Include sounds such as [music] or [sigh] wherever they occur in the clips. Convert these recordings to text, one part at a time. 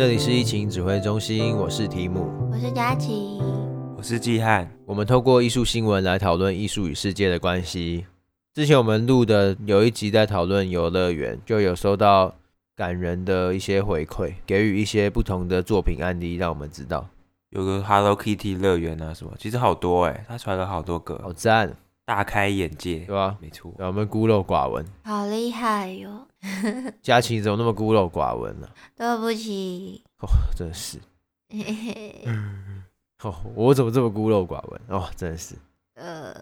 这里是疫情指挥中心，我是提姆，我是佳琪，我是季汉。我们透过艺术新闻来讨论艺术与世界的关系。之前我们录的有一集在讨论游乐园，就有收到感人的一些回馈，给予一些不同的作品案例，让我们知道有个 Hello Kitty 乐园啊什么，其实好多哎，他传了好多个，好赞，大开眼界，对吧？没错，我们孤陋寡闻，好厉害哟、哦！[laughs] 佳琪怎么那么孤陋寡闻呢、啊？对不起，哦，真的是，[laughs] 哦，我怎么这么孤陋寡闻？哦，真的是，呃，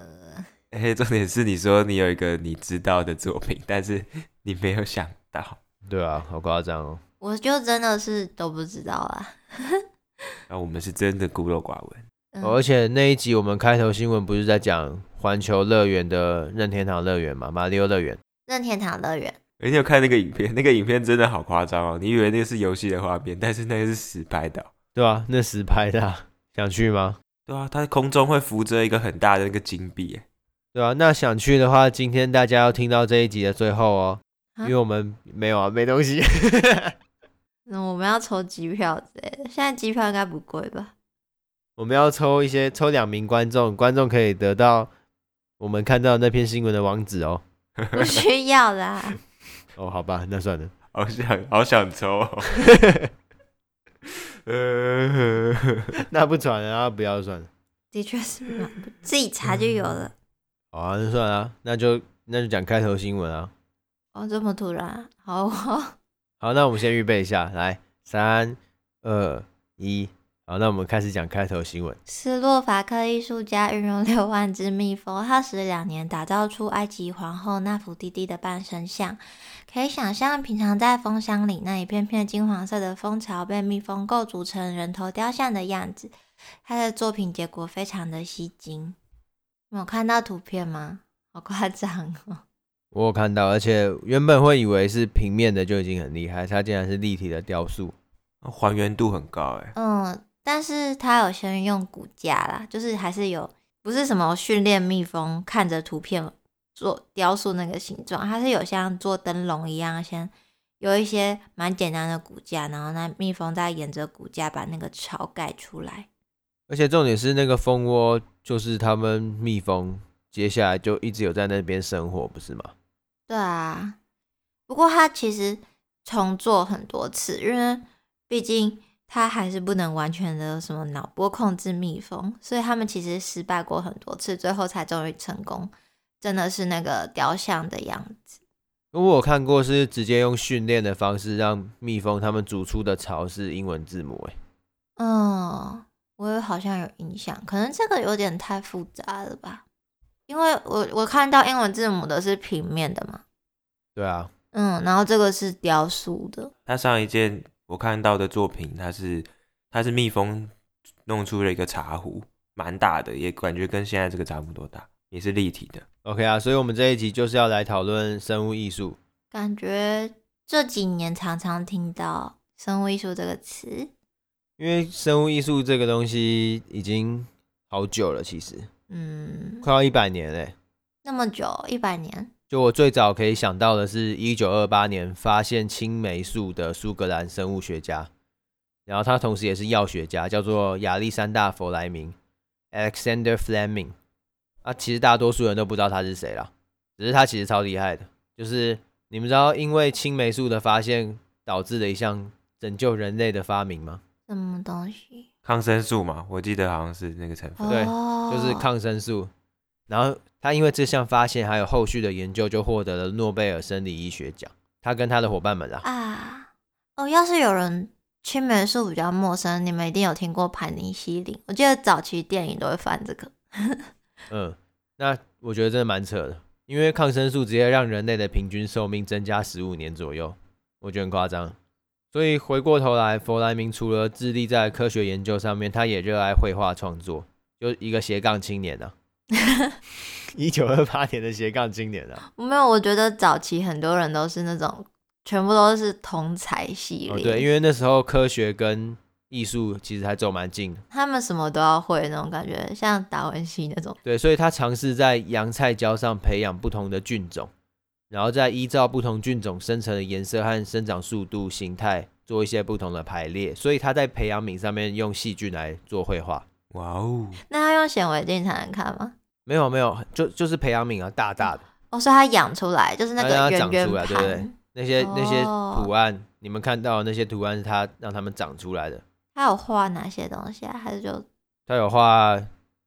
哎，重点是你说你有一个你知道的作品，但是你没有想到，对啊，好夸张哦！我就真的是都不知道啊。那、[laughs] 啊、我们是真的孤陋寡闻、而且那一集我们开头新闻不是在讲环球乐园的任天堂乐园嘛？马里奥乐园，任天堂乐园。你有看那个影片？[laughs] 那个影片真的好夸张哦！你以为那个是游戏的画面，但是那个是实拍的、哦，对啊，那实拍的、啊，[laughs] 想去吗？对啊，它空中会浮着一个很大的那个金币，对啊，那想去的话，今天大家要听到这一集的最后哦，啊、因为我们没有啊，没东西。[laughs] 那我们要抽机票之类的，现在机票应该不贵吧？我们要抽一些，抽两名观众，观众可以得到我们看到那篇新闻的网址哦。不需要啦。哦，好吧，那算了。好想好想抽、哦，呃，[laughs] [laughs] 那不传了啊，不要算了。的确是嘛，自己查就有了。好啊，那算了啊，那就那就讲开头新闻啊。哦，这么突然，好、哦。[laughs] 好，那我们先预备一下，来，三、二、一。好，那我们开始讲开头新闻。斯洛伐克艺术家运用六万只蜜蜂，耗时两年打造出埃及皇后纳芙蒂蒂的半身像。可以想象，平常在蜂箱里那一片片金黄色的蜂巢被蜜蜂构筑成人头雕像的样子。他的作品结果非常的吸睛。你有看到图片吗？好夸张哦！我有看到，而且原本会以为是平面的就已经很厉害，它竟然是立体的雕塑，还原度很高哎。嗯。但是他有先用骨架啦，就是还是有，不是什么训练蜜蜂看着图片做雕塑那个形状，它是有像做灯笼一样，先有一些蛮简单的骨架，然后那蜜蜂再沿着骨架把那个巢盖出来。而且重点是那个蜂窝，就是他们蜜蜂接下来就一直有在那边生活，不是吗？对啊，不过它其实重做很多次，因为毕竟。他还是不能完全的什么脑波控制蜜蜂，所以他们其实失败过很多次，最后才终于成功，真的是那个雕像的样子。我有看过是直接用训练的方式让蜜蜂他们组出的巢是英文字母，哎，嗯，我也好像有印象，可能这个有点太复杂了吧？因为我我看到英文字母的是平面的嘛，对啊，嗯，然后这个是雕塑的，它上一件。我看到的作品，它是它是蜜蜂弄出了一个茶壶，蛮大的，也感觉跟现在这个差不多大，也是立体的。OK 啊，所以我们这一集就是要来讨论生物艺术。感觉这几年常常听到生物艺术这个词，因为生物艺术这个东西已经好久了，其实，嗯，快要一百年嘞，那么久，一百年。就我最早可以想到的是，一九二八年发现青霉素的苏格兰生物学家，然后他同时也是药学家，叫做亚历山大·弗莱明 （Alexander Fleming）。啊，其实大多数人都不知道他是谁啦，只是他其实超厉害的。就是你们知道，因为青霉素的发现导致的一项拯救人类的发明吗？什么东西？抗生素嘛，我记得好像是那个成分。对，就是抗生素。然后他因为这项发现，还有后续的研究，就获得了诺贝尔生理医学奖。他跟他的伙伴们啦。啊，哦，要是有人青霉素比较陌生，你们一定有听过盘尼西林。我记得早期电影都会翻这个。[laughs] 嗯，那我觉得真的蛮扯的，因为抗生素直接让人类的平均寿命增加十五年左右，我觉得很夸张。所以回过头来，弗莱明除了致力在科学研究上面，他也热爱绘画创作，就一个斜杠青年啊。[laughs] 一九二八年的斜杠青年啊，没有，我觉得早期很多人都是那种全部都是同才系列，哦，对，因为那时候科学跟艺术其实还走蛮近的，他们什么都要会那种感觉，像达文西那种。对，所以他尝试在洋菜椒上培养不同的菌种，然后再依照不同菌种生成的颜色和生长速度、形态做一些不同的排列，所以他在培养皿上面用细菌来做绘画。哇哦！那他用显微镜才能看吗？没有没有，就就是培养皿啊，大大的。哦，所以它养出来就是那个圆圆盘，长出来，对不对？那些、哦、那些图案，你们看到那些图案是他让他们长出来的。他有画哪些东西啊？还是就他有画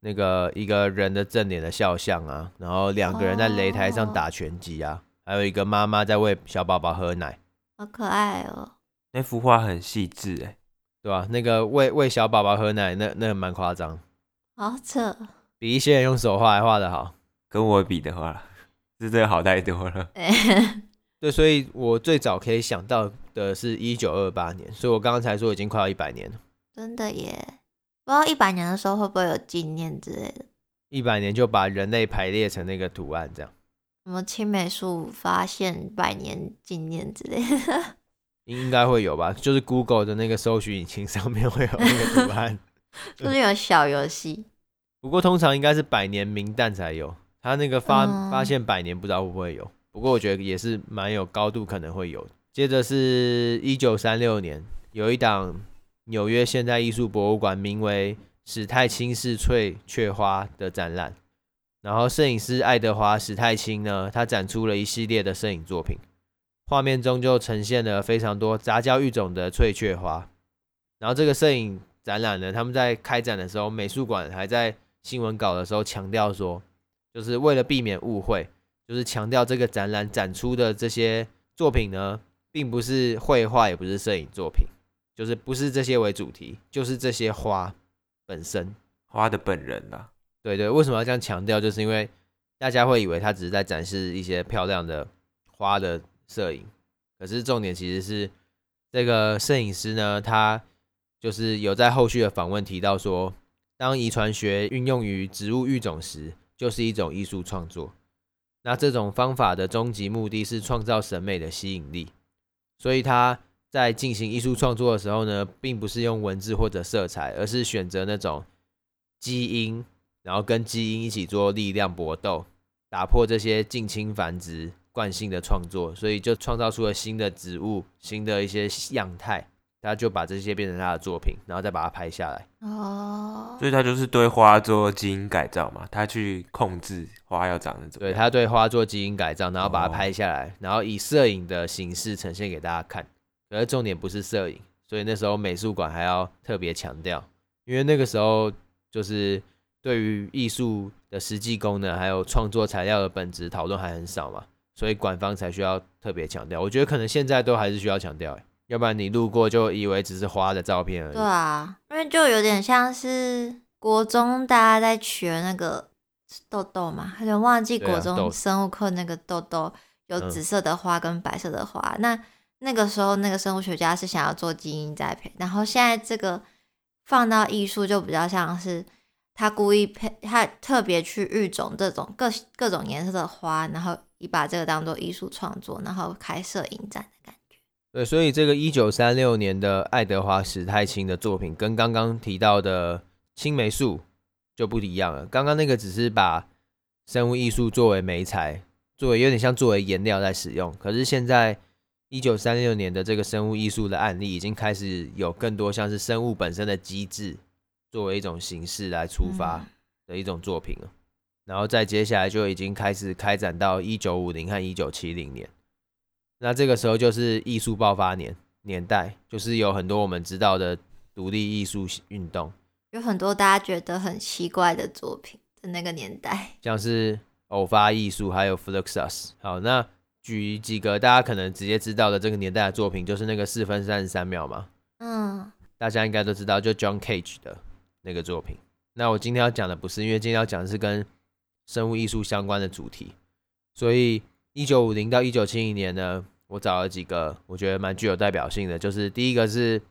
那个一个人的正脸的肖像啊，然后两个人在擂台上打拳击啊，哦、还有一个妈妈在喂小宝宝喝奶，好可爱哦。那幅画很细致哎，对吧？那个喂喂小宝宝喝奶，那那蛮夸张，好扯，比一些人用手画还画的好。跟我比的话。[laughs] 是真的好太多了，[laughs] 对，所以我最早可以想到的是一九二八年，所以我刚刚才说已经快要一百年了，真的耶！不知道一百年的时候会不会有纪念之类的？一百年就把人类排列成那个图案，这样。什么青霉素发现百年纪念之类的，应该会有吧？就是 Google 的那个搜寻引擎上面会有那个图案，[laughs] 就是有小游戏。不过通常应该是百年名旦才有。他那个发发现百年不知道会不会有，不过我觉得也是蛮有高度可能会有。接着是一九三六年，有一档纽约现代艺术博物馆名为史泰清式翠雀花的展览，然后摄影师爱德华史泰清呢，他展出了一系列的摄影作品，画面中就呈现了非常多杂交育种的翠雀花。然后这个摄影展览呢，他们在开展的时候，美术馆还在新闻稿的时候强调说。就是为了避免误会，就是强调这个展览展出的这些作品呢，并不是绘画，也不是摄影作品，就是不是这些为主题，就是这些花本身，花的本人啊。对对，为什么要这样强调？就是因为大家会以为他只是在展示一些漂亮的花的摄影，可是重点其实是这个摄影师呢，他就是有在后续的访问提到说，当遗传学运用于植物育种时。就是一种艺术创作，那这种方法的终极目的是创造审美的吸引力，所以他在进行艺术创作的时候呢，并不是用文字或者色彩，而是选择那种基因，然后跟基因一起做力量搏斗，打破这些近亲繁殖惯性的创作，所以就创造出了新的植物、新的一些样态。他就把这些变成他的作品，然后再把它拍下来。哦，所以他就是对花做基因改造嘛，他去控制花要长得怎么样。对，他对花做基因改造，然后把它拍下来，然后以摄影的形式呈现给大家看。可是重点不是摄影，所以那时候美术馆还要特别强调，因为那个时候就是对于艺术的实际功能还有创作材料的本质讨论还很少嘛，所以馆方才需要特别强调。我觉得可能现在都还是需要强调，哎。要不然你路过就以为只是花的照片而已。对啊，因为就有点像是国中大家在学那个豆豆嘛，有点忘记国中生物课那个豆豆有紫色的花跟白色的花。嗯、那那个时候那个生物学家是想要做基因栽培，然后现在这个放到艺术就比较像是他故意配，他特别去育种这种各各种颜色的花，然后以把这个当做艺术创作，然后开摄影展的感觉。对，所以这个一九三六年的爱德华史泰清的作品，跟刚刚提到的青霉素就不一样了。刚刚那个只是把生物艺术作为媒材，作为有点像作为颜料在使用。可是现在一九三六年的这个生物艺术的案例，已经开始有更多像是生物本身的机制，作为一种形式来出发的一种作品了。然后再接下来就已经开始开展到一九五零和一九七零年。那这个时候就是艺术爆发年年代，就是有很多我们知道的独立艺术运动，有很多大家觉得很奇怪的作品的那个年代，像是偶发艺术，还有 Fluxus。好，那举几个大家可能直接知道的这个年代的作品，就是那个四分三十三秒嘛。嗯，大家应该都知道，就 John Cage 的那个作品。那我今天要讲的不是，因为今天要讲的是跟生物艺术相关的主题，所以一九五零到一九七零年呢。我找了几个我觉得蛮具有代表性的，就是第一个是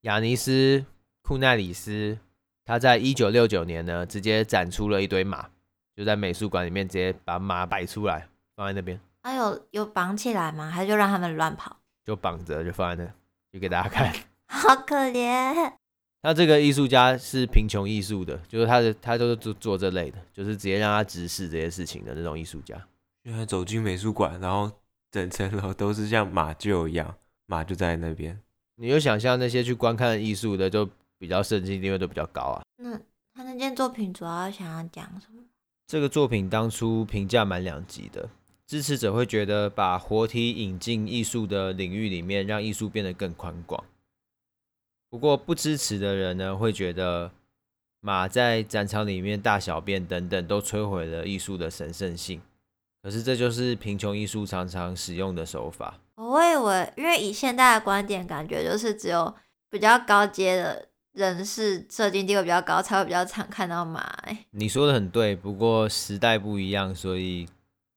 雅尼斯库奈里斯，他在一九六九年呢，直接展出了一堆马，就在美术馆里面直接把马摆出来放在那边。啊，有有绑起来吗？还是就让他们乱跑？就绑着就放在那，就给大家看。[laughs] 好可怜。他这个艺术家是贫穷艺术的，就是他的他都是做做这类的，就是直接让他直视这些事情的那种艺术家。因为走进美术馆，然后。整层楼都是像马厩一样，马就在那边，你就想象那些去观看艺术的，就比较圣经地位都比较高啊。那他那件作品主要想要讲什么？这个作品当初评价蛮两极的，支持者会觉得把活体引进艺术的领域里面，让艺术变得更宽广。不过不支持的人呢，会觉得马在展场里面大小便等等，都摧毁了艺术的神圣性。可是这就是贫穷艺术常常使用的手法。我以为，因为以现代的观点，感觉就是只有比较高阶的人士，社经地位比较高，才会比较常看到马。哎，你说的很对，不过时代不一样，所以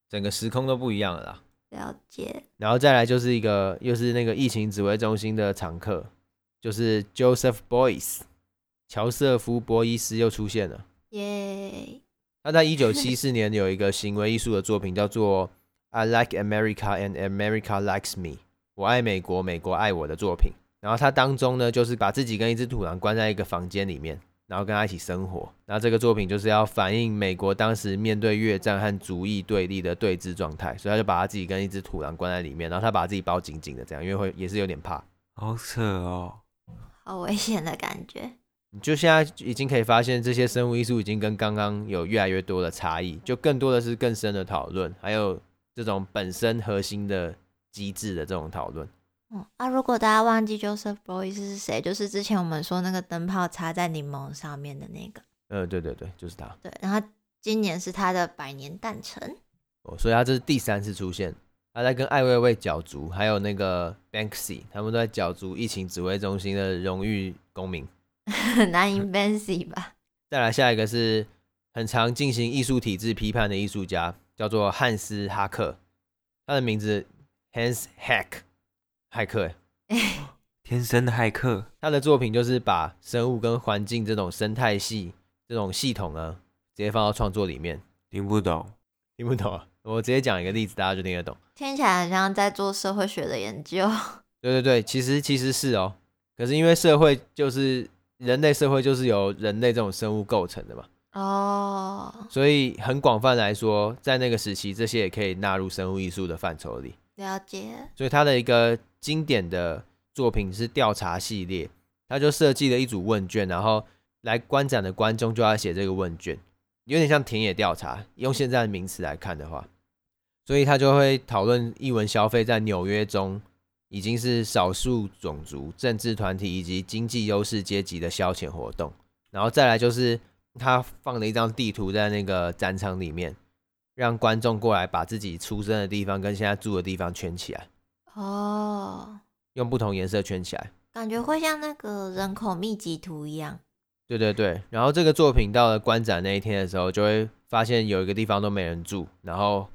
整个时空都不一样了啦。了解。然后再来就是一个，又是那个疫情指挥中心的常客。就是 Joseph Boyce，乔瑟夫·博伊斯又出现了。耶他在一九七四年有一个行为艺术的作品，叫做《I Like America and America Likes Me》，我爱美国，美国爱我的作品。然后他当中呢，就是把自己跟一只土狼关在一个房间里面，然后跟他一起生活。然后这个作品就是要反映美国当时面对越战和主义对立的对峙状态，所以他就把他自己跟一只土狼关在里面，然后他把自己包紧紧的，这样，因为会也是有点怕。好扯哦。好危险的感觉。你就现在已经可以发现，这些生物艺术已经跟刚刚有越来越多的差异，就更多的是更深的讨论，还有这种本身核心的机制的这种讨论。嗯啊，如果大家忘记 Joseph Beuys 是谁，就是之前我们说那个灯泡插在柠檬上面的那个。呃，对对对，就是他。对，然后今年是他的百年诞辰。哦，所以他这是第三次出现。他在跟艾薇薇角逐，还有那个 Banksy，他们都在角逐疫情指挥中心的荣誉公民，很 [laughs] 难赢 Banksy 吧？[laughs] 再来下一个是很常进行艺术体制批判的艺术家，叫做汉斯哈克，他的名字 Hans Hack，骇客，[laughs] 天生的骇客。他的作品就是把生物跟环境这种生态系这种系统呢，直接放到创作里面。听不懂，听不懂啊？我直接讲一个例子，大家就听得懂。听起来很像在做社会学的研究。对对对，其实其实是哦。可是因为社会就是人类社会就是由人类这种生物构成的嘛。哦。所以很广泛来说，在那个时期，这些也可以纳入生物艺术的范畴里。了解。所以他的一个经典的作品是调查系列，他就设计了一组问卷，然后来观展的观众就要写这个问卷。有点像田野调查，用现在的名词来看的话，所以他就会讨论艺文消费在纽约中已经是少数种族、政治团体以及经济优势阶级的消遣活动。然后再来就是他放了一张地图在那个展场里面，让观众过来把自己出生的地方跟现在住的地方圈起来。哦，用不同颜色圈起来，感觉会像那个人口密集图一样。对对对，然后这个作品到了观展那一天的时候，就会发现有一个地方都没人住，然后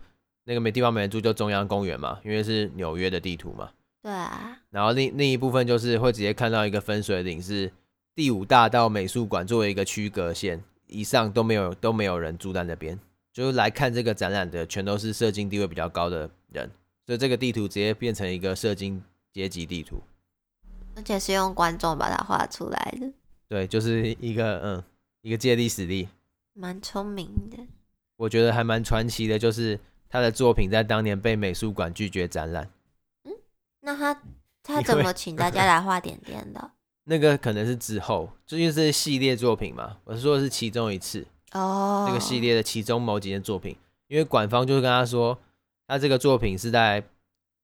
那个没地方没人住就中央公园嘛，因为是纽约的地图嘛。对啊。然后另另一部分就是会直接看到一个分水岭，是第五大道美术馆作为一个区隔线，以上都没有都没有人住在那边，就是来看这个展览的全都是社经地位比较高的人，所以这个地图直接变成一个社经阶级地图，而且是用观众把它画出来的。对，就是一个嗯，一个借力使力，蛮聪明的。我觉得还蛮传奇的，就是他的作品在当年被美术馆拒绝展览。嗯，那他他怎么请大家来画点点的？[laughs] 那个可能是之后，这就是系列作品嘛。我说的是其中一次哦，这个系列的其中某几件作品，因为馆方就是跟他说，他这个作品是在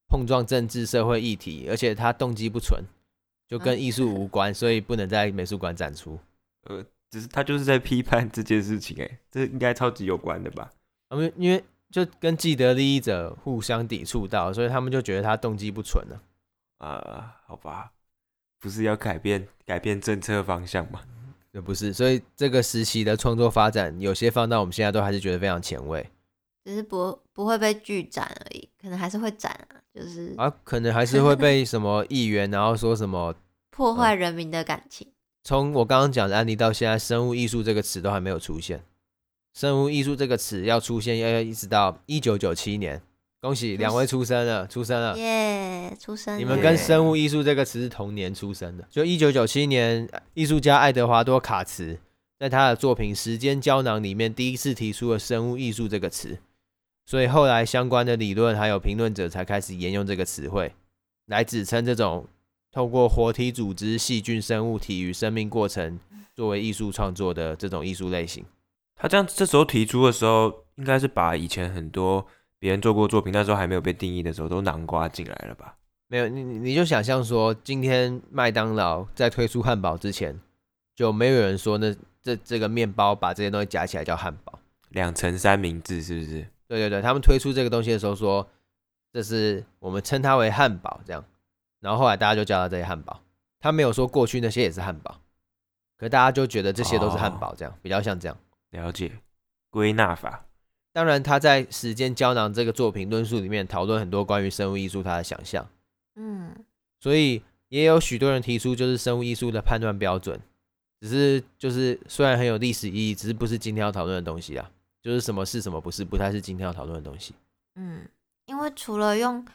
碰撞政治社会议题，而且他动机不纯。就跟艺术无关，所以不能在美术馆展出。呃，只是他就是在批判这件事情，哎，这应该超级有关的吧？他们因为就跟既得利益者互相抵触到，所以他们就觉得他动机不纯了。啊，好吧，不是要改变改变政策方向吗？也不是，所以这个时期的创作发展，有些放到我们现在都还是觉得非常前卫。只是不不会被拒展而已，可能还是会展啊，就是啊，可能还是会被什么议员，然后说什么 [laughs] 破坏人民的感情。从我刚刚讲的案例到现在，生物艺术这个词都还没有出现。生物艺术这个词要出现，要要一直到一九九七年。恭喜两位出生了，出生了，耶，出生了。你们跟生物艺术这个词是同年出生的，就一九九七年，艺术家爱德华多卡茨在他的作品《时间胶囊》里面第一次提出了生物艺术这个词。所以后来相关的理论还有评论者才开始沿用这个词汇，来指称这种透过活体组织、细菌、生物体与生命过程作为艺术创作的这种艺术类型。他这样这时候提出的时候，应该是把以前很多别人做过作品，那时候还没有被定义的时候，都囊括进来了吧？没有，你你就想象说，今天麦当劳在推出汉堡之前，就没有人说那这这个面包把这些东西夹起来叫汉堡，两层三明治是不是？对对对，他们推出这个东西的时候说，这是我们称它为汉堡这样，然后后来大家就叫它这些汉堡，他没有说过去那些也是汉堡，可是大家就觉得这些都是汉堡这样，哦、比较像这样。了解归纳法，当然他在《时间胶囊》这个作品论述里面讨论很多关于生物艺术它的想象，嗯，所以也有许多人提出就是生物艺术的判断标准，只是就是虽然很有历史意义，只是不是今天要讨论的东西啊，就是什么是什么不是，不太是今天要讨论的东西。嗯，因为除了用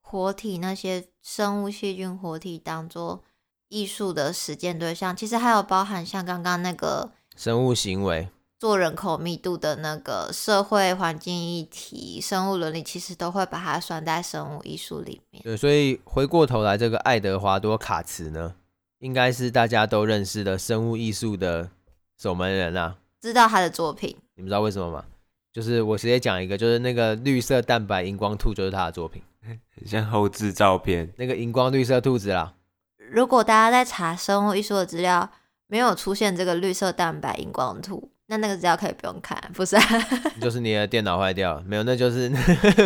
活体那些生物细菌活体当做艺术的实践对象，其实还有包含像刚刚那个生物行为。做人口密度的那个社会环境议题、生物伦理，其实都会把它算在生物艺术里面。对，所以回过头来，这个爱德华多卡茨呢，应该是大家都认识的生物艺术的守门人啊。知道他的作品？你们知道为什么吗？就是我直接讲一个，就是那个绿色蛋白荧光兔，就是他的作品，[laughs] 很像后置照片，那个荧光绿色兔子啦。如果大家在查生物艺术的资料，没有出现这个绿色蛋白荧光兔。那那个资料可以不用看，不是、啊？[laughs] 就是你的电脑坏掉了，没有，那就是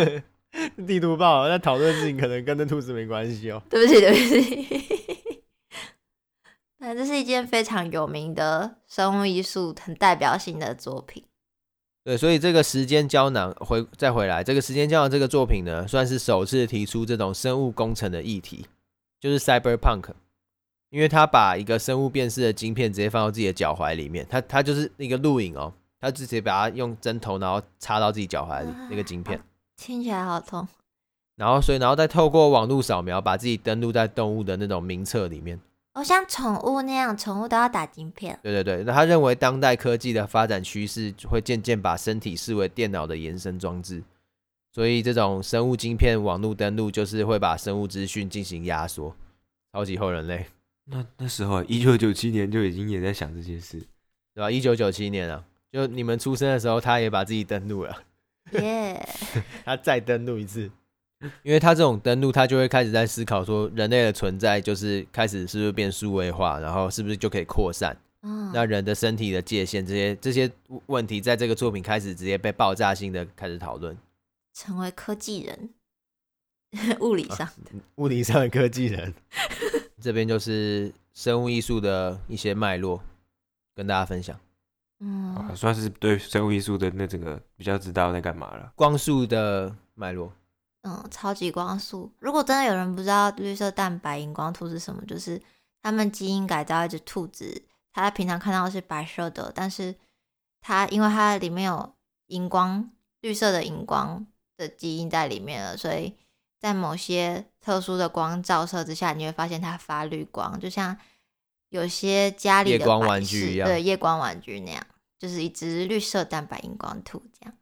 [laughs] 地图报。那讨论事情可能跟那兔子没关系哦。[laughs] 对不起，对不起。那这是一件非常有名的生物艺术，很代表性的作品。对，所以这个时间胶囊回再回来，这个时间胶囊这个作品呢，算是首次提出这种生物工程的议题，就是 cyberpunk。因为他把一个生物辨识的晶片直接放到自己的脚踝里面，他他就是那个录影哦，他直接把它用针头然后插到自己脚踝里那个晶片，听起来好痛。然后所以然后再透过网络扫描，把自己登录在动物的那种名册里面。哦，像宠物那样，宠物都要打晶片。对对对，那他认为当代科技的发展趋势会渐渐把身体视为电脑的延伸装置，所以这种生物晶片网络登录就是会把生物资讯进行压缩，超级后人类。那那时候，一九九七年就已经也在想这些事，对吧？一九九七年啊，就你们出生的时候，他也把自己登录了，耶 [laughs] 他再登录一次，因为他这种登录，他就会开始在思考说，人类的存在就是开始是不是变数位化，然后是不是就可以扩散？嗯，那人的身体的界限，这些这些问题，在这个作品开始直接被爆炸性的开始讨论，成为科技人，[laughs] 物理上的、啊、物理上的科技人。[laughs] 这边就是生物艺术的一些脉络，跟大家分享。嗯、啊，算是对生物艺术的那整个比较知道在干嘛了。光速的脉络，嗯，超级光速。如果真的有人不知道绿色蛋白荧光兔是什么，就是他们基因改造一只兔子，它平常看到是白色的，但是它因为它里面有荧光绿色的荧光的基因在里面了，所以。在某些特殊的光照射之下，你会发现它发绿光，就像有些家里的夜光玩具一样，对，夜光玩具那样，就是一只绿色蛋白荧光兔这样。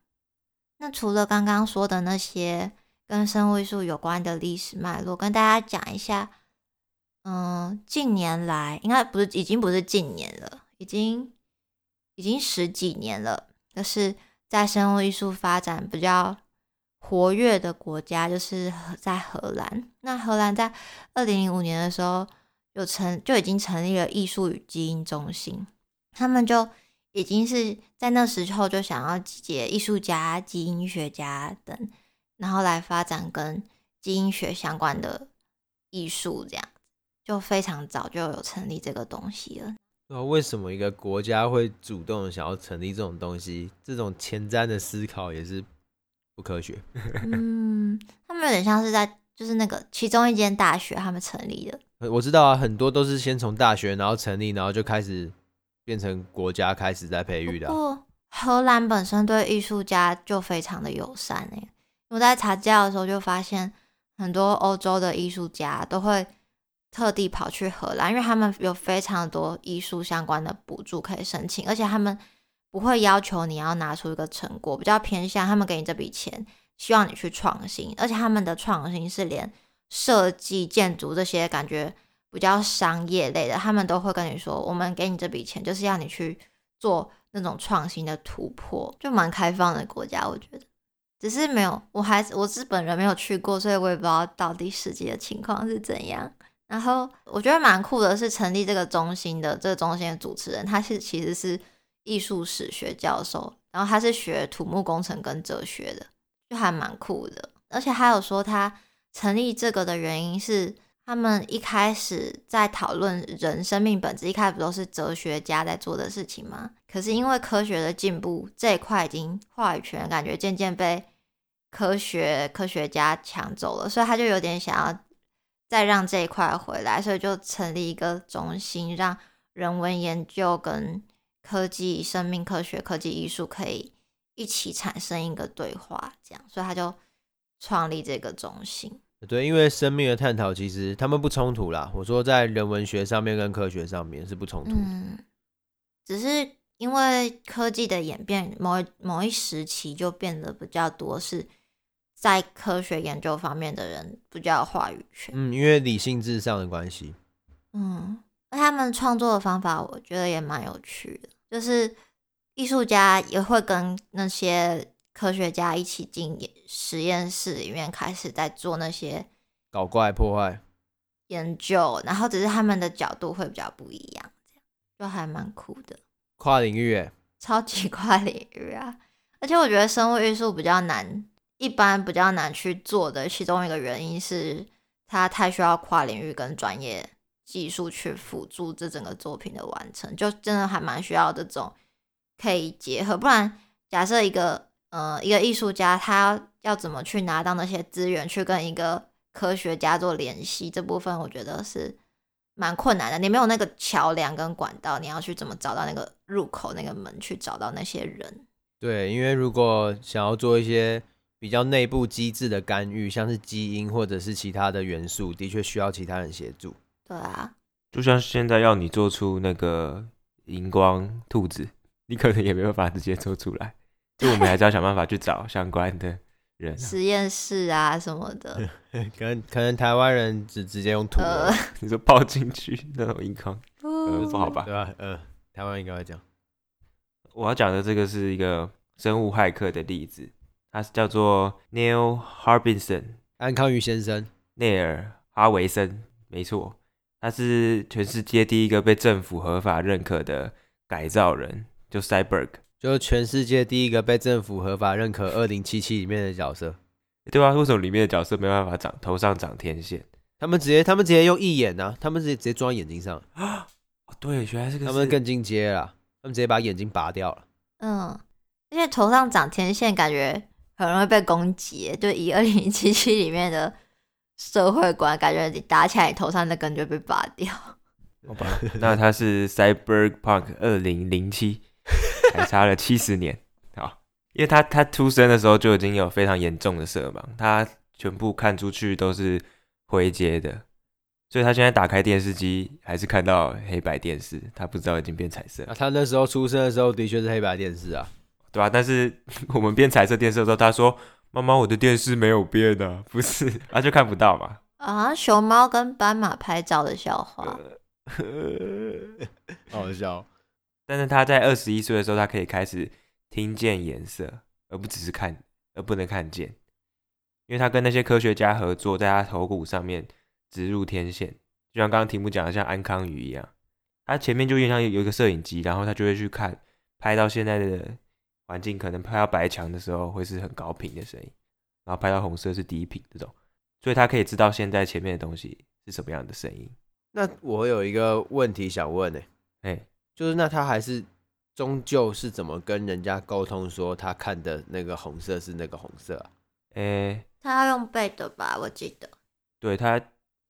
那除了刚刚说的那些跟生物艺术有关的历史脉络，跟大家讲一下。嗯，近年来应该不是，已经不是近年了，已经已经十几年了，就是在生物艺术发展比较。活跃的国家就是在荷兰。那荷兰在二零零五年的时候，有成就已经成立了艺术与基因中心。他们就已经是在那时候就想要集结艺术家、基因学家等，然后来发展跟基因学相关的艺术，这样就非常早就有成立这个东西了。那为什么一个国家会主动想要成立这种东西？这种前瞻的思考也是。不科学。[laughs] 嗯，他们有点像是在就是那个其中一间大学他们成立的。我知道啊，很多都是先从大学然后成立，然后就开始变成国家开始在培育的啊。不过荷兰本身对艺术家就非常的友善诶。我在查资料的时候就发现，很多欧洲的艺术家都会特地跑去荷兰，因为他们有非常多艺术相关的补助可以申请，而且他们。不会要求你要拿出一个成果，比较偏向他们给你这笔钱，希望你去创新，而且他们的创新是连设计、建筑这些感觉比较商业类的，他们都会跟你说，我们给你这笔钱就是要你去做那种创新的突破，就蛮开放的国家，我觉得。只是没有，我还我是本人没有去过，所以我也不知道到底实际的情况是怎样。然后我觉得蛮酷的是成立这个中心的这个中心的主持人，他是其实是艺术史学教授，然后他是学土木工程跟哲学的，就还蛮酷的。而且还有说他成立这个的原因是，他们一开始在讨论人生命本质，一开始不都是哲学家在做的事情吗？可是因为科学的进步，这一块已经话语权感觉渐渐被科学科学家抢走了，所以他就有点想要。再让这一块回来，所以就成立一个中心，让人文研究跟科技、生命科学、科技艺术可以一起产生一个对话，这样，所以他就创立这个中心。对，因为生命的探讨其实他们不冲突啦。我说在人文学上面跟科学上面是不冲突，嗯，只是因为科技的演变，某某一时期就变得比较多是。在科学研究方面的人比较有话语权，嗯，因为理性至上的关系，嗯，那他们创作的方法我觉得也蛮有趣的，就是艺术家也会跟那些科学家一起进实验室里面开始在做那些搞怪破坏研究，然后只是他们的角度会比较不一样，这样就还蛮酷的，跨领域，超级跨领域啊！而且我觉得生物艺术比较难。一般比较难去做的其中一个原因是，它太需要跨领域跟专业技术去辅助这整个作品的完成，就真的还蛮需要这种可以结合。不然，假设一个呃一个艺术家，他要怎么去拿到那些资源去跟一个科学家做联系，这部分我觉得是蛮困难的。你没有那个桥梁跟管道，你要去怎么找到那个入口那个门去找到那些人？对，因为如果想要做一些。比较内部机制的干预，像是基因或者是其他的元素，的确需要其他人协助。对啊，就像现在要你做出那个荧光兔子，你可能也没有办法直接做出来。就我们还是要想办法去找相关的人、啊，[laughs] 实验室啊什么的。[laughs] 可能可能台湾人只直接用土，呃、[laughs] 你说泡进去那种荧光，不、呃、好吧？对吧？嗯、呃，台湾应该会这样。我要讲的这个是一个生物骇客的例子。他是叫做 Neil Harbisson，安康鱼先生，内尔哈维森，没错，他是全世界第一个被政府合法认可的改造人，就 Cyborg，就全世界第一个被政府合法认可《二零七七》里面的角色，对啊，为什么里面的角色没办法长头上长天线？他们直接他们直接用义眼啊，他们直接直接装眼睛上啊，对，原来是个他们更进阶了，他们直接把眼睛拔掉了，嗯，因为头上长天线，感觉。很容易被攻击，对以二零七七里面的社会观，感觉你打起来，你头上的根就被拔掉。好吧，那他是 Cyberpunk 二零零七，[laughs] 还差了七十年。好，因为他他出生的时候就已经有非常严重的色盲，他全部看出去都是灰阶的，所以他现在打开电视机还是看到黑白电视，他不知道已经变彩色。啊，他那时候出生的时候的确是黑白电视啊。对啊，但是 [laughs] 我们变彩色电视的时候，他说：“妈妈，我的电视没有变的，[laughs] 不是，他 [laughs] 就看不到嘛。”啊，熊猫跟斑马拍照的笑话，[laughs] 好笑。但是他在二十一岁的时候，他可以开始听见颜色，而不只是看，而不能看见，因为他跟那些科学家合作，在他头骨上面植入天线，就像刚刚题目讲的，像安康鱼一样，他前面就有点像有一个摄影机，然后他就会去看，拍到现在的。环境可能拍到白墙的时候会是很高频的声音，然后拍到红色是低频这种，所以他可以知道现在前面的东西是什么样的声音。那我有一个问题想问呢、欸，哎，就是那他还是终究是怎么跟人家沟通说他看的那个红色是那个红色啊？哎，他要用背的吧？我记得。对他，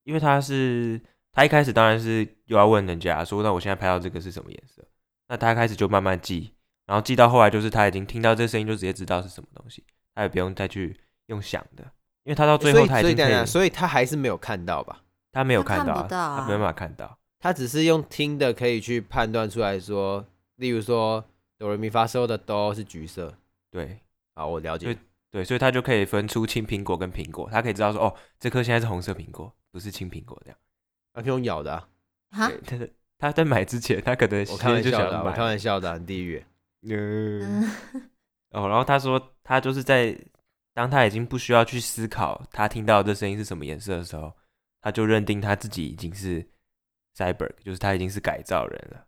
因为他是他一开始当然是又要问人家说，那我现在拍到这个是什么颜色？那他开始就慢慢记。然后记到后来，就是他已经听到这声音，就直接知道是什么东西，他也不用再去用想的，因为他到最后他已经可以，所以，所以，所以他还是没有看到吧？他没有看到，他看不到啊，他没办法看到，他只是用听的可以去判断出来说，例如说哆来咪发嗦的哆是橘色，对，好，我了解，对，所以他就可以分出青苹果跟苹果，他可以知道说，哦，这颗现在是红色苹果，不是青苹果这样，他可以用咬的啊。哈，他在他在买之前，他可能我开玩笑的啊，我开玩笑的地狱。嗯。嗯，[laughs] 哦，然后他说，他就是在当他已经不需要去思考他听到的这声音是什么颜色的时候，他就认定他自己已经是 cyborg，就是他已经是改造人了，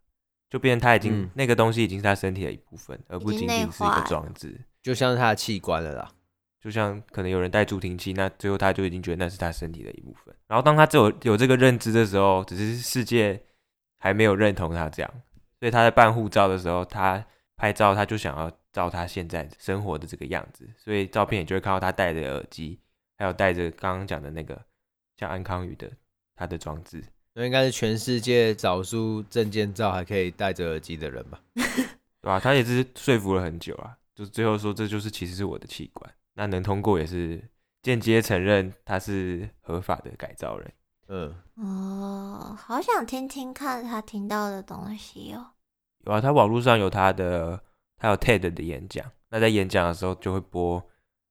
就变成他已经、嗯、那个东西已经是他身体的一部分，而不仅仅是一个装置，就像是他的器官了啦。就像可能有人戴助听器，那最后他就已经觉得那是他身体的一部分。然后当他只有有这个认知的时候，只是世界还没有认同他这样，所以他在办护照的时候，他拍照他就想要照他现在生活的这个样子，所以照片也就会看到他戴着耳机，还有戴着刚刚讲的那个像安康宇的他的装置。那应该是全世界少数证件照还可以戴着耳机的人吧？[laughs] 对吧、啊？他也是说服了很久啊，就最后说这就是其实是我的器官。那能通过也是间接承认他是合法的改造人。嗯，哦，好想听听看他听到的东西哦。有啊，他网络上有他的，他有 TED 的演讲。那在演讲的时候就会播，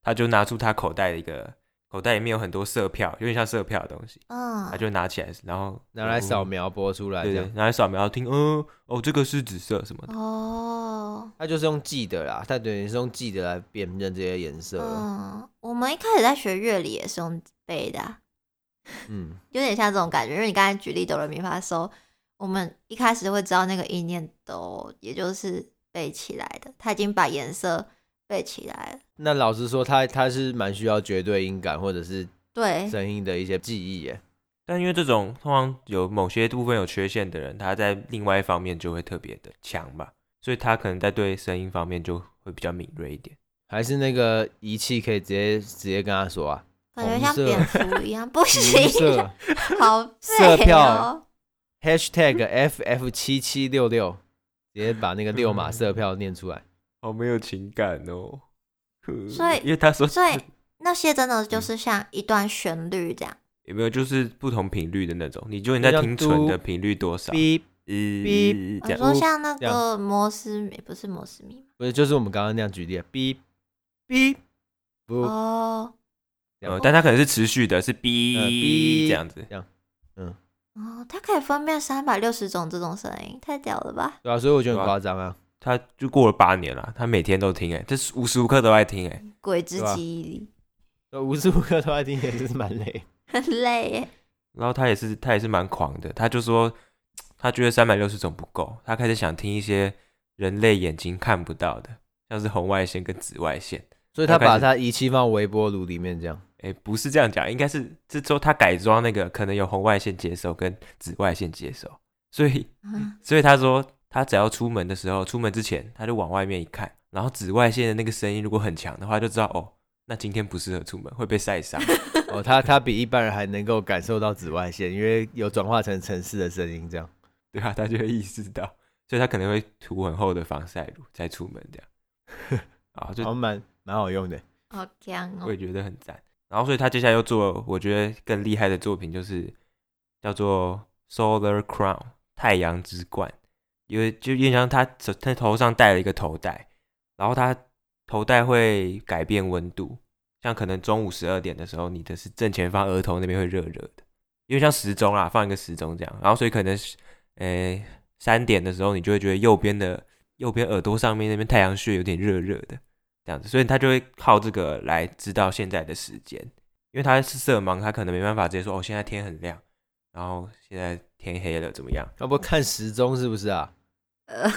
他就拿出他口袋的一个，口袋里面有很多色票，有点像色票的东西。嗯，他就拿起来，然后拿来扫描播出来，对对，拿来扫描听，嗯，哦，这个是紫色什么的。哦，他就是用记的啦，他等于是用记的来辨认这些颜色。嗯，我们一开始在学乐理也是用背的啊。嗯，有点像这种感觉，因为你刚才举例哆来咪发嗦，我们一开始会知道那个意念都，也就是背起来的，他已经把颜色背起来了。那老实说，他他是蛮需要绝对音感或者是对声音的一些记忆耶。但因为这种通常有某些部分有缺陷的人，他在另外一方面就会特别的强吧，所以他可能在对声音方面就会比较敏锐一点。还是那个仪器可以直接直接跟他说啊？感觉像蝙蝠一样，不 [laughs] 行，色 [laughs] 好色票哦。Hashtag FF 七七六六，直接把那个六码色票念出来，好没有情感哦。所以，因为他说，所以那些真的就是像一段旋律这样。有没有就是不同频率的那种？你就你在听纯的频率多少？哔哔，我说像那个摩斯密，不是摩斯密，不是，就是我们刚刚那样举例的哔哔不哦。呃，但它可能是持续的，是 B 这样子，这样，嗯，哦，它可以分辨三百六十种这种声音，太屌了吧？对啊，所以我觉得很夸张啊。他就过了八年了，他每天都听，哎，这是无时无刻都在听，哎，鬼之记忆力，无时无刻都在听，也是蛮累，[laughs] 很累耶。然后他也是，他也是蛮狂的，他就说，他觉得三百六十种不够，他开始想听一些人类眼睛看不到的，像是红外线跟紫外线，所以他把他仪器放微波炉里面这样。哎，不是这样讲，应该是这周他改装那个可能有红外线接收跟紫外线接收，所以，嗯、所以他说他只要出门的时候，出门之前他就往外面一看，然后紫外线的那个声音如果很强的话，就知道哦，那今天不适合出门，会被晒伤。[laughs] 哦，他他比一般人还能够感受到紫外线，因为有转化成城市的声音，这样，[laughs] 对啊，他就会意识到，所以他可能会涂很厚的防晒乳再出门这样，[laughs] 啊，就蛮蛮好用的，好强哦，我也觉得很赞。然后，所以他接下来又做我觉得更厉害的作品，就是叫做 Solar Crown 太阳之冠，因为就印象他他头上戴了一个头带，然后他头带会改变温度，像可能中午十二点的时候，你的是正前方额头那边会热热的，因为像时钟啦，放一个时钟这样，然后所以可能是诶三点的时候，你就会觉得右边的右边耳朵上面那边太阳穴有点热热的。这样子，所以他就会靠这个来知道现在的时间，因为他是色盲，他可能没办法直接说哦，现在天很亮，然后现在天黑了，怎么样？要不看时钟是不是啊？呃，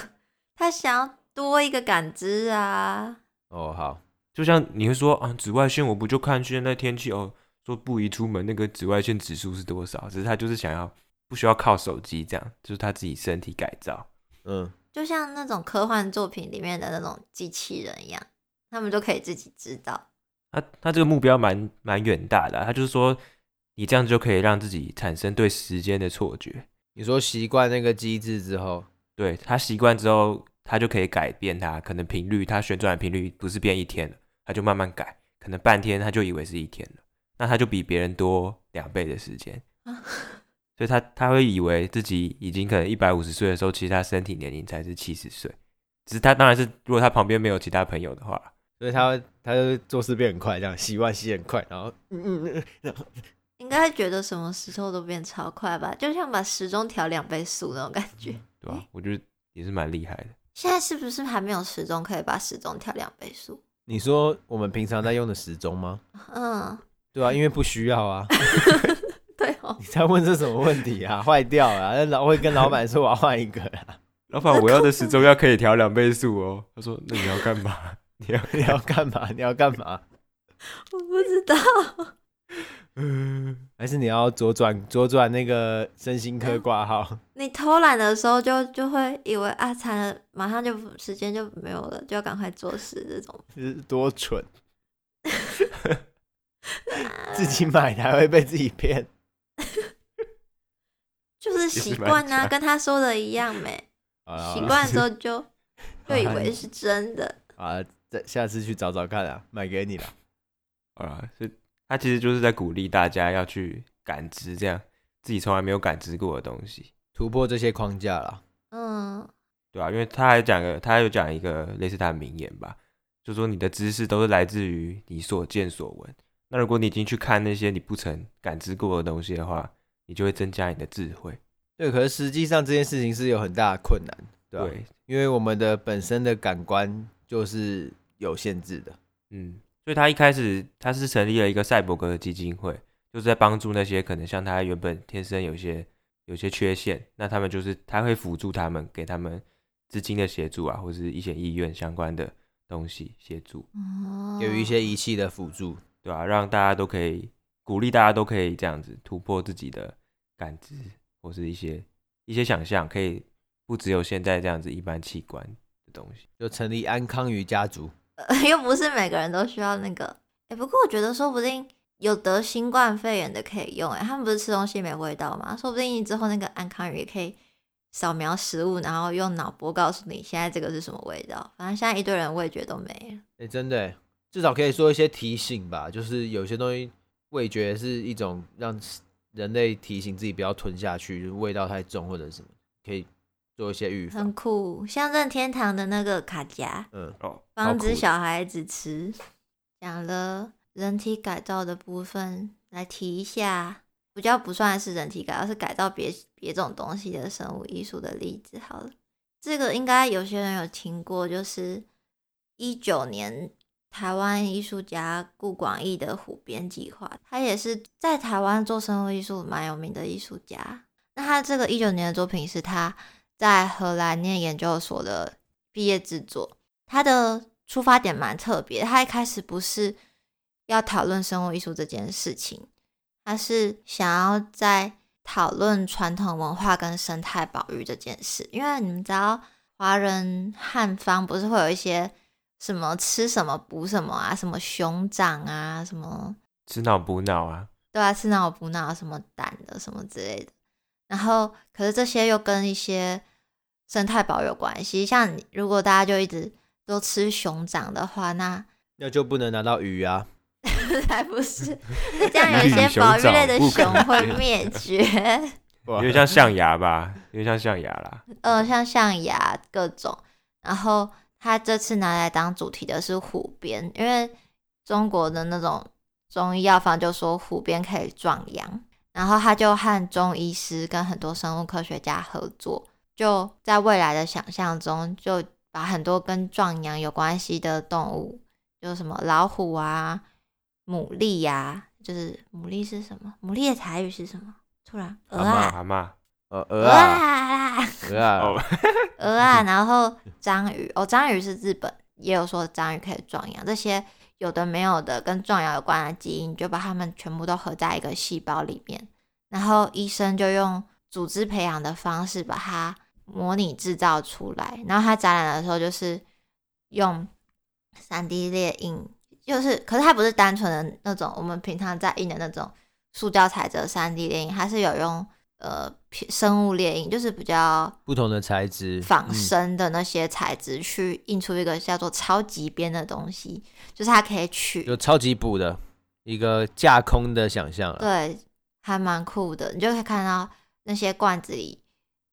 他想要多一个感知啊。哦，好，就像你会说啊，紫外线我不就看现在天气哦，说不宜出门，那个紫外线指数是多少？只是他就是想要不需要靠手机这样，就是他自己身体改造，嗯，就像那种科幻作品里面的那种机器人一样。他们都可以自己知道。他他这个目标蛮蛮远大的啊，他就是说，你这样就可以让自己产生对时间的错觉。你说习惯那个机制之后，对，他习惯之后，他就可以改变它，可能频率，它旋转的频率不是变一天了，他就慢慢改，可能半天他就以为是一天了，那他就比别人多两倍的时间。所以他他会以为自己已经可能一百五十岁的时候，其实他身体年龄才是七十岁。只是他当然是，如果他旁边没有其他朋友的话。所以他他就做事变很快，这样洗碗洗很快，然后嗯嗯嗯，然后应该觉得什么时候都变超快吧，就像把时钟调两倍速那种感觉，嗯、对吧、啊？我觉得也是蛮厉害的。现在是不是还没有时钟可以把时钟调两倍速？你说我们平常在用的时钟吗？嗯，对啊，因为不需要啊。[laughs] [laughs] 对哦。你在问这什么问题啊？坏掉了，那老会跟老板说我要换一个啦。老板，我要的时钟要可以调两倍速哦。他说：“那你要干嘛？你要 [laughs] 你要干嘛？你要干嘛？” [laughs] 我不知道。嗯，[laughs] 还是你要左转左转那个身心科挂号？你偷懒的时候就就会以为啊，惨了，马上就时间就没有了，就要赶快做事。这种是多蠢，自己买的还会被自己骗，就是习惯啊，跟他说的一样没。习惯之后就就以为是真的。啊，再下次去找找看啊，买给你了。啊，是。他其实就是在鼓励大家要去感知这样自己从来没有感知过的东西，突破这些框架了。嗯，对啊，因为他还讲个，他有讲一个类似他的名言吧，就说你的知识都是来自于你所见所闻。那如果你已经去看那些你不曾感知过的东西的话，你就会增加你的智慧。对，可是实际上这件事情是有很大的困难，对吧？对，因为我们的本身的感官就是有限制的。嗯。所以他一开始他是成立了一个赛博格的基金会，就是在帮助那些可能像他原本天生有些有些缺陷，那他们就是他会辅助他们，给他们资金的协助啊，或是一些医院相关的东西协助，有一些仪器的辅助，对吧、啊？让大家都可以鼓励大家都可以这样子突破自己的感知或是一些一些想象，可以不只有现在这样子一般器官的东西，就成立安康鱼家族。呃，又不是每个人都需要那个，哎、不过我觉得说不定有得新冠肺炎的可以用，哎，他们不是吃东西没味道吗？说不定之后那个安康鱼也可以扫描食物，然后用脑波告诉你现在这个是什么味道。反正现在一堆人味觉都没了，哎、真的，至少可以说一些提醒吧，就是有些东西味觉是一种让人类提醒自己不要吞下去，就是味道太重或者什么，可以。做一些预防，很酷，像任天堂的那个卡夹，嗯哦，防止小孩子吃。讲了人体改造的部分，来提一下，比较不算是人体改造，是改造别别种东西的生物艺术的例子。好了，这个应该有些人有听过，就是一九年台湾艺术家顾广义的虎边计划，他也是在台湾做生物艺术蛮有名的艺术家。那他这个一九年的作品是他。在荷兰念研究所的毕业制作，他的出发点蛮特别。他一开始不是要讨论生物艺术这件事情，他是想要在讨论传统文化跟生态保育这件事。因为你们知道，华人汉方不是会有一些什么吃什么补什么啊，什么熊掌啊，什么吃脑补脑啊，对啊，吃脑补脑，什么胆的什么之类的。然后，可是这些又跟一些生态保有关系。像如果大家就一直都吃熊掌的话，那那就不能拿到鱼啊！[laughs] 才不是，那这样有一些保育类的熊会灭 [laughs] 绝。有点像象牙吧，有点像象牙啦。呃，像象牙各种。然后他这次拿来当主题的是虎鞭，因为中国的那种中医药方就说虎鞭可以壮阳。然后他就和中医师跟很多生物科学家合作，就在未来的想象中，就把很多跟壮阳有关系的动物，就什么老虎啊、牡蛎呀、啊，就是牡蛎是什么？牡蛎的台语是什么？突然，鹅啊，蛤蟆，呃，鹅啊，鹅啊，鹅啊，然后章鱼，哦，章鱼是日本，也有说章鱼可以壮阳，这些。有的没有的跟壮阳有关的基因，就把它们全部都合在一个细胞里面，然后医生就用组织培养的方式把它模拟制造出来。然后他展览的时候就是用 3D 列印，就是可是它不是单纯的那种我们平常在印的那种塑胶材质 3D 列印，它是有用。呃，生物猎印就是比较不同的材质，仿生的那些材质去印出一个叫做超级边的东西，就是它可以取有超级补的一个架空的想象，对，还蛮酷的。你就可以看到那些罐子里，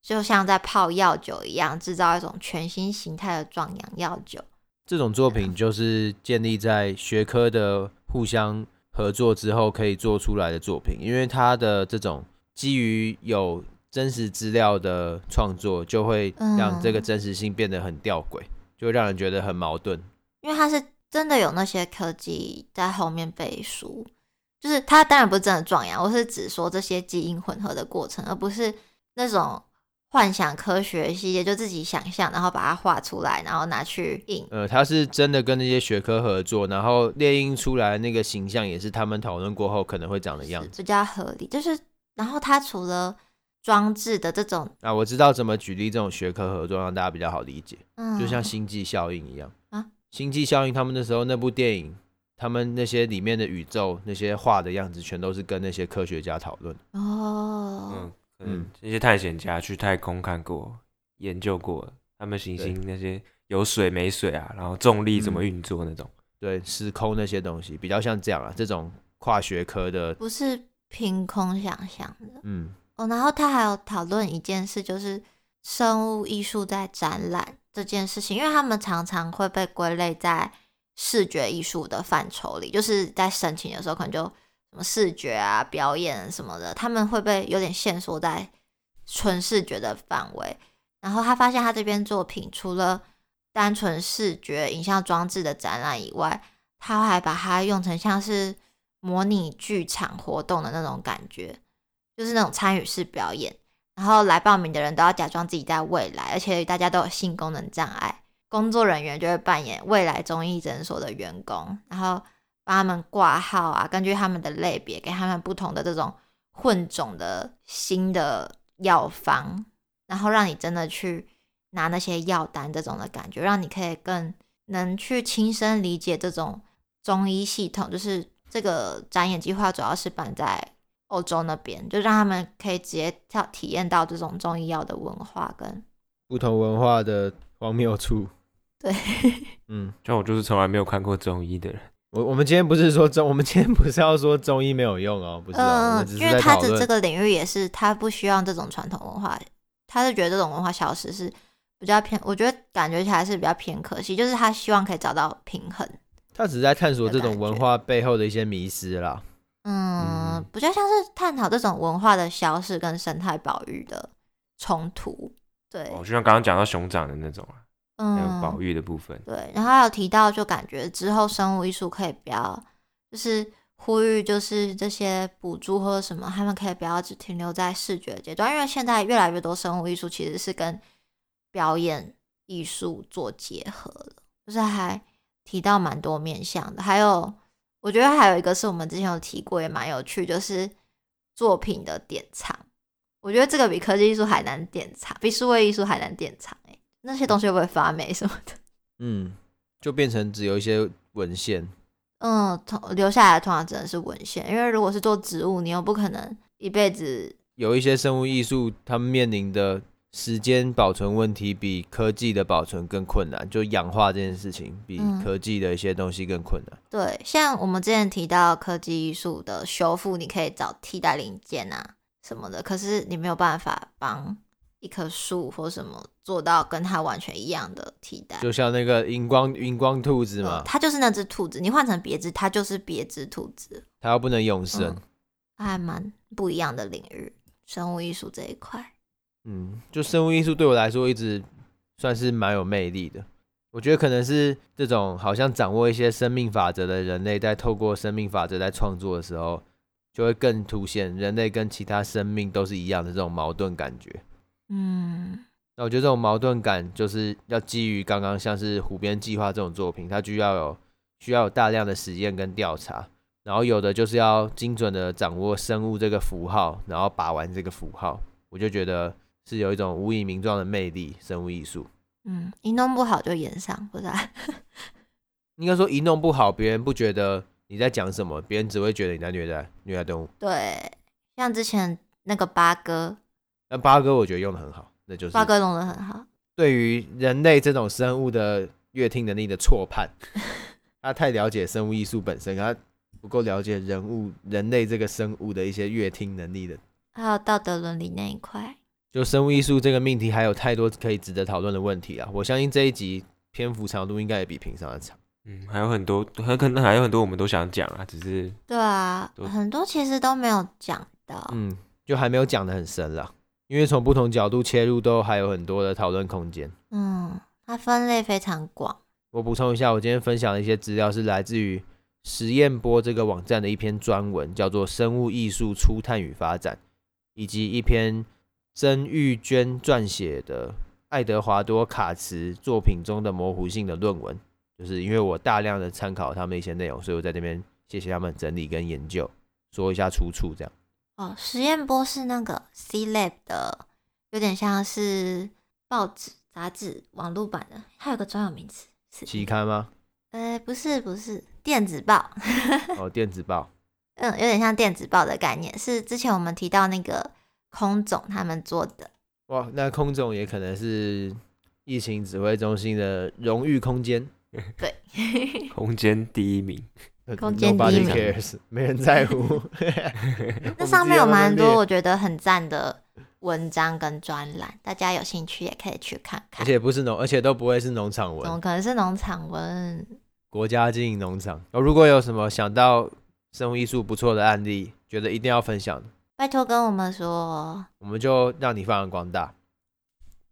就像在泡药酒一样，制造一种全新形态的壮阳药酒。这种作品就是建立在学科的互相合作之后可以做出来的作品，因为它的这种基于有真实资料的创作，就会让这个真实性变得很吊诡，就会让人觉得很矛盾。因为它是真的有那些科技在后面背书，就是它当然不是真的壮阳，我是指说这些基因混合的过程，而不是那种。幻想科学系列就自己想象，然后把它画出来，然后拿去印。呃，他是真的跟那些学科合作，然后列印出来那个形象也是他们讨论过后可能会长的样子，比较合理。就是，然后他除了装置的这种啊，我知道怎么举例这种学科合作让大家比较好理解。嗯，就像星际效应一样啊，星际效应他们那时候那部电影，他们那些里面的宇宙那些画的样子，全都是跟那些科学家讨论。哦，嗯。嗯，那些探险家去太空看过、研究过，他们行星那些有水没水啊，然后重力怎么运作那种，嗯、对，时空那些东西比较像这样啊，这种跨学科的，不是凭空想象的。嗯，哦，然后他还有讨论一件事，就是生物艺术在展览这件事情，因为他们常常会被归类在视觉艺术的范畴里，就是在申请的时候可能就。什么视觉啊、表演什么的，他们会不会有点限缩在纯视觉的范围？然后他发现他这边作品除了单纯视觉影像装置的展览以外，他还把它用成像是模拟剧场活动的那种感觉，就是那种参与式表演。然后来报名的人都要假装自己在未来，而且大家都有性功能障碍，工作人员就会扮演未来中医诊所的员工，然后。帮他们挂号啊，根据他们的类别，给他们不同的这种混种的新的药方，然后让你真的去拿那些药单，这种的感觉，让你可以更能去亲身理解这种中医系统。就是这个展演计划主要是办在欧洲那边，就让他们可以直接跳体验到这种中医药的文化跟不同文化的荒谬处。对，[laughs] 嗯，像我就是从来没有看过中医的人。我我们今天不是说中，我们今天不是要说中医没有用哦，不是，嗯，因为他的这个领域也是他不需要这种传统文化，他是觉得这种文化消失是比较偏，我觉得感觉起来是比较偏可惜，就是他希望可以找到平衡。他只是在探索这种文化背后的一些迷失啦，嗯，嗯，比较像是探讨这种文化的消失跟生态保育的冲突，对，哦，就像刚刚讲到熊掌的那种啊。还有保育的部分，对，然后还有提到，就感觉之后生物艺术可以不要，就是呼吁，就是这些补助或者什么，他们可以不要只停留在视觉阶段，因为现在越来越多生物艺术其实是跟表演艺术做结合了，就是还提到蛮多面向的。还有，我觉得还有一个是我们之前有提过，也蛮有趣，就是作品的典藏。我觉得这个比科技艺术还难典藏，比数位艺术还难典藏。那些东西会不会发霉什么的？[laughs] 嗯，就变成只有一些文献。嗯，留下来的通常只能是文献，因为如果是做植物，你又不可能一辈子。有一些生物艺术，他们面临的时间保存问题比科技的保存更困难，就氧化这件事情比科技的一些东西更困难。嗯、对，像我们之前提到科技艺术的修复，你可以找替代零件啊什么的，可是你没有办法帮。一棵树或什么做到跟它完全一样的替代，就像那个荧光荧光兔子嘛，它就是那只兔子，你换成别只，它就是别只兔子，它又不能永生，嗯、它还蛮不一样的领域，生物艺术这一块。嗯，就生物艺术对我来说一直算是蛮有魅力的。我觉得可能是这种好像掌握一些生命法则的人类，在透过生命法则在创作的时候，就会更凸显人类跟其他生命都是一样的这种矛盾感觉。嗯，那我觉得这种矛盾感就是要基于刚刚像是湖边计划这种作品，它就要有需要有大量的实验跟调查，然后有的就是要精准的掌握生物这个符号，然后把玩这个符号，我就觉得是有一种无以名状的魅力。生物艺术，嗯，一弄不好就演上，不是？[laughs] 应该说一弄不好，别人不觉得你在讲什么，别人只会觉得你在虐待虐待动物。对，像之前那个八哥。但八哥我觉得用的很好，那就是八哥用的很好。对于人类这种生物的乐听能力的错判，[laughs] 他太了解生物艺术本身，他不够了解人物人类这个生物的一些乐听能力的，还有道德伦理那一块。就生物艺术这个命题还有太多可以值得讨论的问题啊！我相信这一集篇幅长度应该也比平常的长。嗯，还有很多，很可能还有很多我们都想讲啊，只是对啊，很多其实都没有讲到。嗯，就还没有讲的很深了，因为从不同角度切入，都还有很多的讨论空间。嗯，它分类非常广。我补充一下，我今天分享的一些资料是来自于实验波这个网站的一篇专文，叫做《生物艺术初探与发展》，以及一篇曾玉娟撰写的爱德华多卡茨作品中的模糊性的论文。就是因为我大量的参考他们一些内容，所以我在这边谢谢他们整理跟研究，说一下出处这样。哦，实验波是那个 C Lab 的，有点像是报纸、杂志、网络版的，它有个专有名词，是期刊吗？呃，不是，不是电子报。哦，电子报。[laughs] 嗯，有点像电子报的概念，是之前我们提到那个空总他们做的。哇，那空总也可能是疫情指挥中心的荣誉空间。对，[laughs] 空间第一名，空间第一名 cares, 没人在乎。[laughs] 那上面有蛮多我觉得很赞的文章跟专栏，大家有兴趣也可以去看看。而且不是农，而且都不会是农场文，怎么可能是农场文？国家经营农场。哦，如果有什么想到生物艺术不错的案例，觉得一定要分享，拜托跟我们说，我们就让你发扬光大。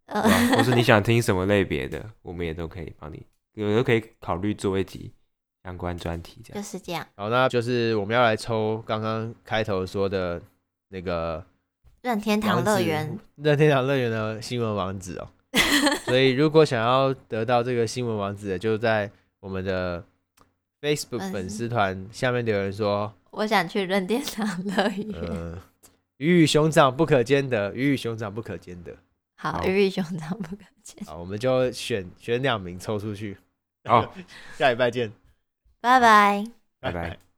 呃，或是你想听什么类别的，[laughs] 我们也都可以帮你。有的可以考虑做一集相关专题，这样就是这样。好，那就是我们要来抽刚刚开头说的那个任天堂乐园，任天堂乐园的新闻网址哦。[laughs] 所以如果想要得到这个新闻网址的，就在我们的 Facebook 粉丝团下面留言说：“我想去任天堂乐园。”呃，鱼与熊掌不可兼得，鱼与熊掌不可兼得。好，鱼与熊掌不可兼。好，我们就选选两名抽出去。好，[laughs] 下礼拜见，拜拜，拜拜。